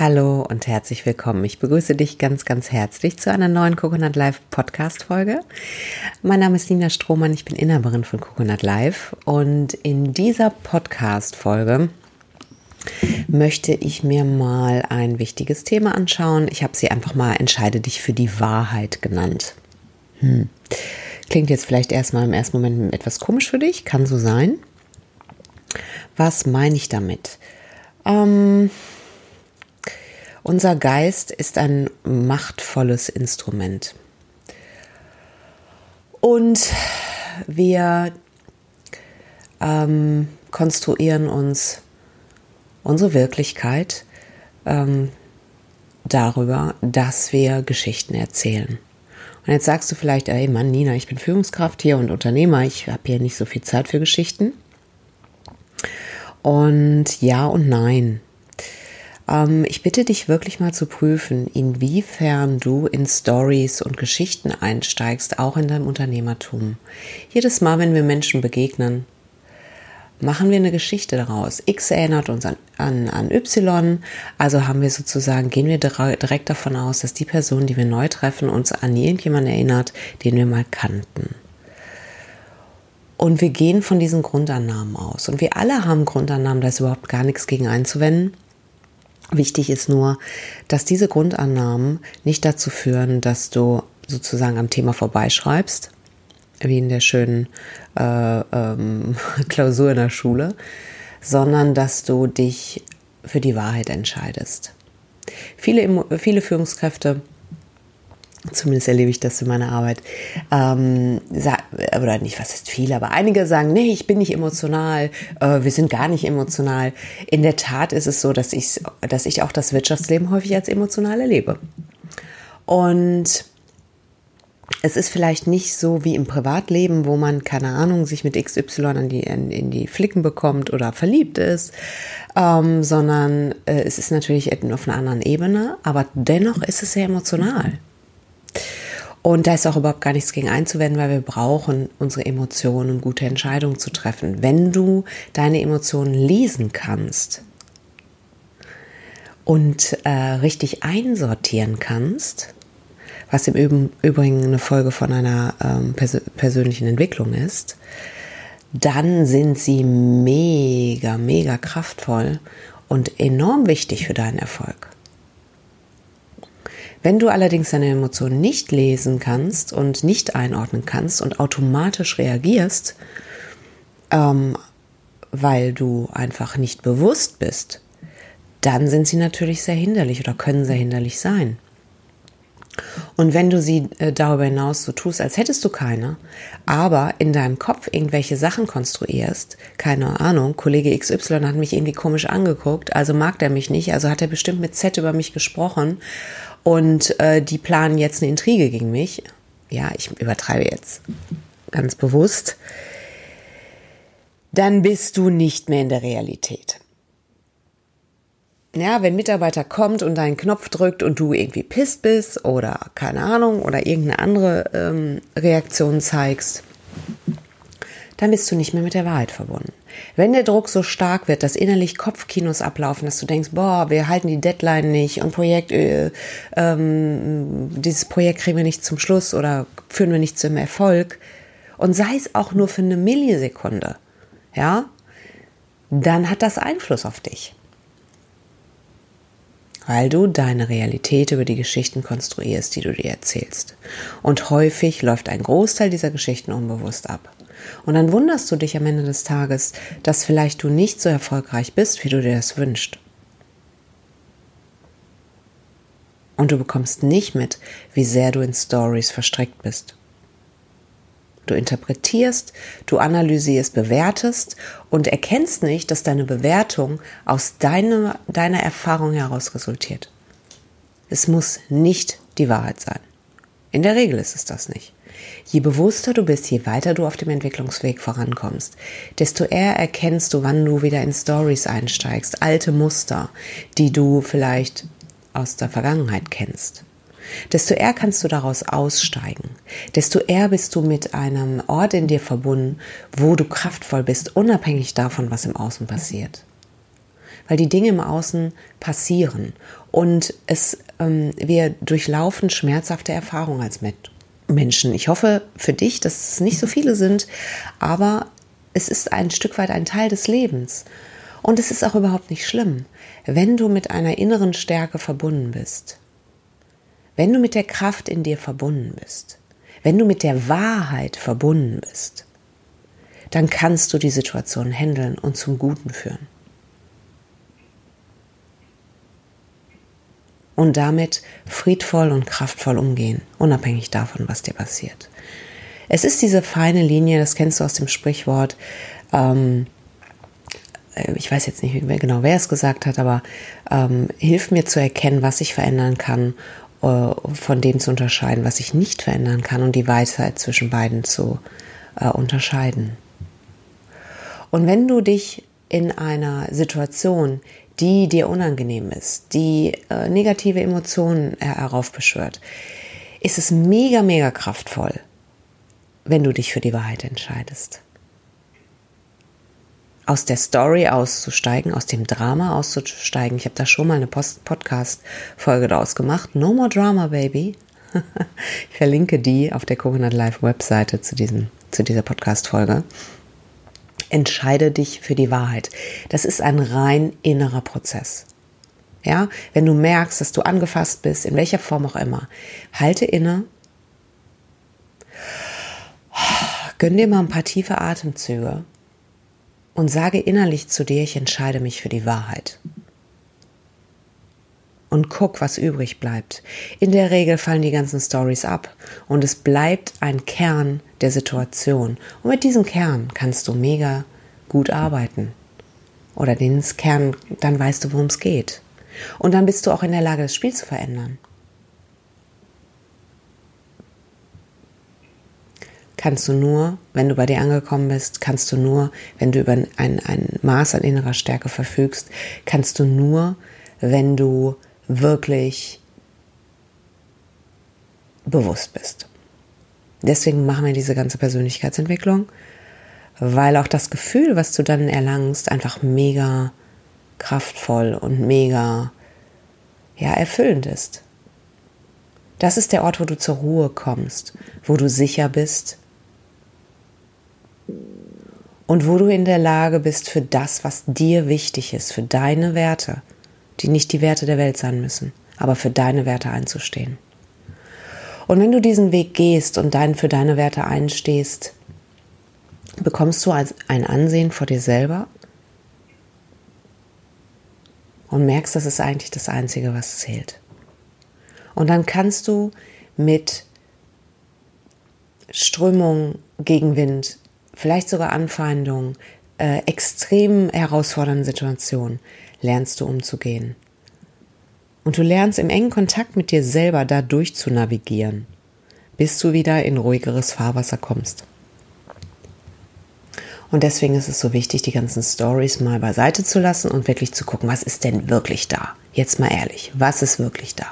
Hallo und herzlich willkommen. Ich begrüße dich ganz, ganz herzlich zu einer neuen Coconut Live Podcast Folge. Mein Name ist Nina Strohmann, ich bin Inhaberin von Coconut Live und in dieser Podcast Folge möchte ich mir mal ein wichtiges Thema anschauen. Ich habe sie einfach mal Entscheide dich für die Wahrheit genannt. Hm. Klingt jetzt vielleicht erstmal im ersten Moment etwas komisch für dich, kann so sein. Was meine ich damit? Ähm, unser Geist ist ein machtvolles Instrument. Und wir ähm, konstruieren uns unsere Wirklichkeit ähm, darüber, dass wir Geschichten erzählen. Und jetzt sagst du vielleicht, ey Mann, Nina, ich bin Führungskraft hier und Unternehmer, ich habe hier nicht so viel Zeit für Geschichten. Und ja und nein. Ähm, ich bitte dich wirklich mal zu prüfen, inwiefern du in Stories und Geschichten einsteigst, auch in deinem Unternehmertum. Jedes Mal, wenn wir Menschen begegnen, machen wir eine Geschichte daraus. X erinnert uns an, an, an Y, also haben wir sozusagen, gehen wir direkt davon aus, dass die Person, die wir neu treffen, uns an irgendjemanden erinnert, den wir mal kannten. Und wir gehen von diesen Grundannahmen aus. Und wir alle haben Grundannahmen, da ist überhaupt gar nichts gegen einzuwenden. Wichtig ist nur, dass diese Grundannahmen nicht dazu führen, dass du sozusagen am Thema vorbeischreibst, wie in der schönen äh, ähm, Klausur in der Schule, sondern dass du dich für die Wahrheit entscheidest. Viele, viele Führungskräfte Zumindest erlebe ich das in meiner Arbeit. Ähm, oder nicht, was ist viel, aber einige sagen, nee, ich bin nicht emotional, äh, wir sind gar nicht emotional. In der Tat ist es so, dass ich, dass ich auch das Wirtschaftsleben häufig als emotional erlebe. Und es ist vielleicht nicht so wie im Privatleben, wo man, keine Ahnung, sich mit XY in die, in, in die Flicken bekommt oder verliebt ist, ähm, sondern äh, es ist natürlich auf einer anderen Ebene, aber dennoch ist es sehr emotional. Und da ist auch überhaupt gar nichts gegen einzuwenden, weil wir brauchen unsere Emotionen, um gute Entscheidungen zu treffen. Wenn du deine Emotionen lesen kannst und äh, richtig einsortieren kannst, was im Übrigen eine Folge von einer ähm, pers persönlichen Entwicklung ist, dann sind sie mega, mega kraftvoll und enorm wichtig für deinen Erfolg. Wenn du allerdings deine Emotionen nicht lesen kannst und nicht einordnen kannst und automatisch reagierst, ähm, weil du einfach nicht bewusst bist, dann sind sie natürlich sehr hinderlich oder können sehr hinderlich sein. Und wenn du sie äh, darüber hinaus so tust, als hättest du keine, aber in deinem Kopf irgendwelche Sachen konstruierst, keine Ahnung, Kollege XY hat mich irgendwie komisch angeguckt, also mag der mich nicht, also hat er bestimmt mit Z über mich gesprochen und äh, die planen jetzt eine Intrige gegen mich. Ja, ich übertreibe jetzt ganz bewusst. Dann bist du nicht mehr in der Realität. Ja, wenn Mitarbeiter kommt und deinen Knopf drückt und du irgendwie pisst bist oder keine Ahnung oder irgendeine andere ähm, Reaktion zeigst, dann bist du nicht mehr mit der Wahrheit verbunden. Wenn der Druck so stark wird, dass innerlich Kopfkinos ablaufen, dass du denkst, boah, wir halten die Deadline nicht und Projekt, äh, ähm, dieses Projekt kriegen wir nicht zum Schluss oder führen wir nicht zum Erfolg und sei es auch nur für eine Millisekunde, ja, dann hat das Einfluss auf dich. Weil du deine Realität über die Geschichten konstruierst, die du dir erzählst. Und häufig läuft ein Großteil dieser Geschichten unbewusst ab. Und dann wunderst du dich am Ende des Tages, dass vielleicht du nicht so erfolgreich bist, wie du dir das wünschst. Und du bekommst nicht mit, wie sehr du in Stories verstrickt bist. Du interpretierst, du analysierst, bewertest und erkennst nicht, dass deine Bewertung aus deiner, deiner Erfahrung heraus resultiert. Es muss nicht die Wahrheit sein. In der Regel ist es das nicht. Je bewusster du bist, je weiter du auf dem Entwicklungsweg vorankommst, desto eher erkennst du, wann du wieder in Stories einsteigst, alte Muster, die du vielleicht aus der Vergangenheit kennst. Desto eher kannst du daraus aussteigen, desto eher bist du mit einem Ort in dir verbunden, wo du kraftvoll bist, unabhängig davon, was im Außen passiert. weil die Dinge im Außen passieren und es, ähm, wir durchlaufen schmerzhafte Erfahrungen als Menschen. Ich hoffe für dich, dass es nicht so viele sind, aber es ist ein Stück weit ein Teil des Lebens. Und es ist auch überhaupt nicht schlimm, wenn du mit einer inneren Stärke verbunden bist, wenn du mit der Kraft in dir verbunden bist, wenn du mit der Wahrheit verbunden bist, dann kannst du die Situation handeln und zum Guten führen. Und damit friedvoll und kraftvoll umgehen, unabhängig davon, was dir passiert. Es ist diese feine Linie, das kennst du aus dem Sprichwort, ähm, äh, ich weiß jetzt nicht genau, wer es gesagt hat, aber ähm, hilf mir zu erkennen, was ich verändern kann, von dem zu unterscheiden, was ich nicht verändern kann und die Weisheit zwischen beiden zu äh, unterscheiden. Und wenn du dich in einer Situation, die dir unangenehm ist, die äh, negative Emotionen heraufbeschwört, ist es mega, mega kraftvoll, wenn du dich für die Wahrheit entscheidest. Aus der Story auszusteigen, aus dem Drama auszusteigen. Ich habe da schon mal eine Podcast-Folge draus gemacht. No more drama, baby. ich verlinke die auf der Coconut Live Webseite zu, diesem, zu dieser Podcast-Folge entscheide dich für die Wahrheit. Das ist ein rein innerer Prozess. Ja, wenn du merkst, dass du angefasst bist, in welcher Form auch immer, halte inne, gönn dir mal ein paar tiefe Atemzüge und sage innerlich zu dir, ich entscheide mich für die Wahrheit und guck, was übrig bleibt. In der Regel fallen die ganzen Stories ab und es bleibt ein Kern der Situation. Und mit diesem Kern kannst du mega gut arbeiten. Oder den Kern, dann weißt du, worum es geht. Und dann bist du auch in der Lage, das Spiel zu verändern. Kannst du nur, wenn du bei dir angekommen bist, kannst du nur, wenn du über ein, ein Maß an innerer Stärke verfügst, kannst du nur, wenn du wirklich bewusst bist. Deswegen machen wir diese ganze Persönlichkeitsentwicklung, weil auch das Gefühl, was du dann erlangst, einfach mega kraftvoll und mega ja, erfüllend ist. Das ist der Ort, wo du zur Ruhe kommst, wo du sicher bist und wo du in der Lage bist für das, was dir wichtig ist, für deine Werte, die nicht die Werte der Welt sein müssen, aber für deine Werte einzustehen. Und wenn du diesen Weg gehst und dein, für deine Werte einstehst, bekommst du ein Ansehen vor dir selber und merkst, das ist eigentlich das Einzige, was zählt. Und dann kannst du mit Strömung, Gegenwind, vielleicht sogar Anfeindung, äh, extrem herausfordernden Situationen lernst du umzugehen. Und du lernst im engen Kontakt mit dir selber da durch zu navigieren, bis du wieder in ruhigeres Fahrwasser kommst. Und deswegen ist es so wichtig, die ganzen Stories mal beiseite zu lassen und wirklich zu gucken, was ist denn wirklich da? Jetzt mal ehrlich, was ist wirklich da?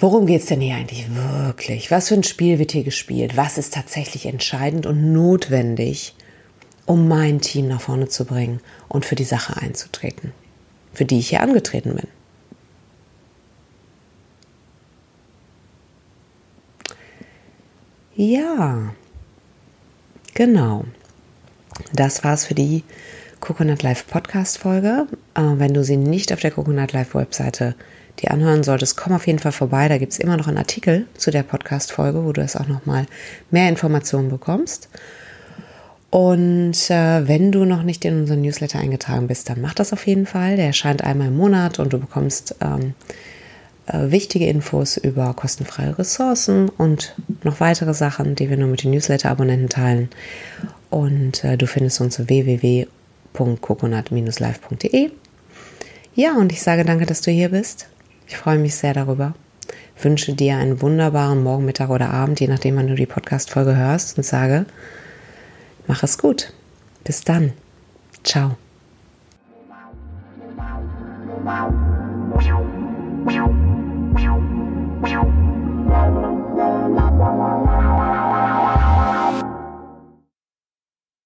Worum geht es denn hier eigentlich wirklich? Was für ein Spiel wird hier gespielt? Was ist tatsächlich entscheidend und notwendig, um mein Team nach vorne zu bringen und für die Sache einzutreten, für die ich hier angetreten bin. Ja, genau. Das war's für die Coconut Live Podcast Folge. Äh, wenn du sie nicht auf der Coconut Live Webseite die anhören solltest, komm auf jeden Fall vorbei. Da gibt es immer noch einen Artikel zu der Podcast Folge, wo du es auch noch mal mehr Informationen bekommst. Und äh, wenn du noch nicht in unseren Newsletter eingetragen bist, dann mach das auf jeden Fall. Der erscheint einmal im Monat und du bekommst ähm, äh, wichtige Infos über kostenfreie Ressourcen und noch weitere Sachen, die wir nur mit den Newsletter-Abonnenten teilen. Und äh, du findest uns www.coconut-live.de. Ja, und ich sage danke, dass du hier bist. Ich freue mich sehr darüber. Wünsche dir einen wunderbaren Morgen, Mittag oder Abend, je nachdem, wann du die Podcast-Folge hörst und sage, Mach es gut. Bis dann. Ciao.